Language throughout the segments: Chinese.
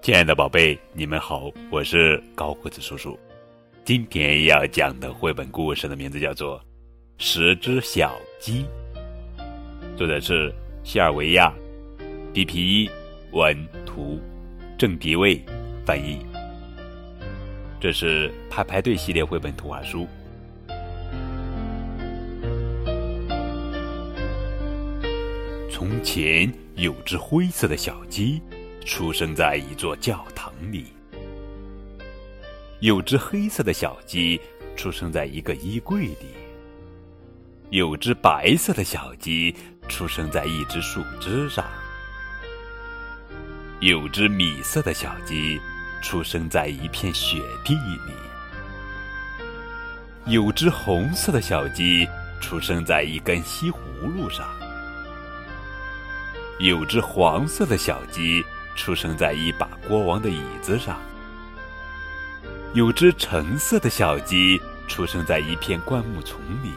亲爱的宝贝，你们好，我是高个子叔叔。今天要讲的绘本故事的名字叫做《十只小鸡》，作者是西尔维亚·迪皮文图，郑迪卫翻译。这是派派对系列绘本图画书。从前有只灰色的小鸡。出生在一座教堂里，有只黑色的小鸡出生在一个衣柜里，有只白色的小鸡出生在一只树枝上，有只米色的小鸡出生在一片雪地里，有只红色的小鸡出生在一根西葫芦上，有只黄色的小鸡。出生在一把国王的椅子上，有只橙色的小鸡出生在一片灌木丛里，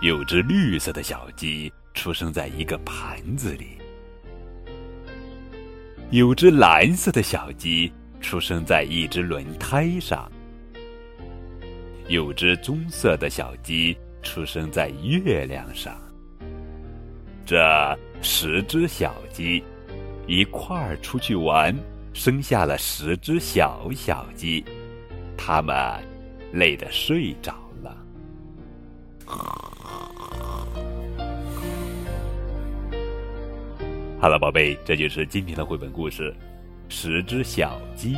有只绿色的小鸡出生在一个盘子里，有只蓝色的小鸡出生在一只轮胎上，有只棕色的小鸡出生在月亮上。这十只小鸡。一块儿出去玩，生下了十只小小鸡，它们累得睡着了。好了，宝贝，这就是今天的绘本故事《十只小鸡》。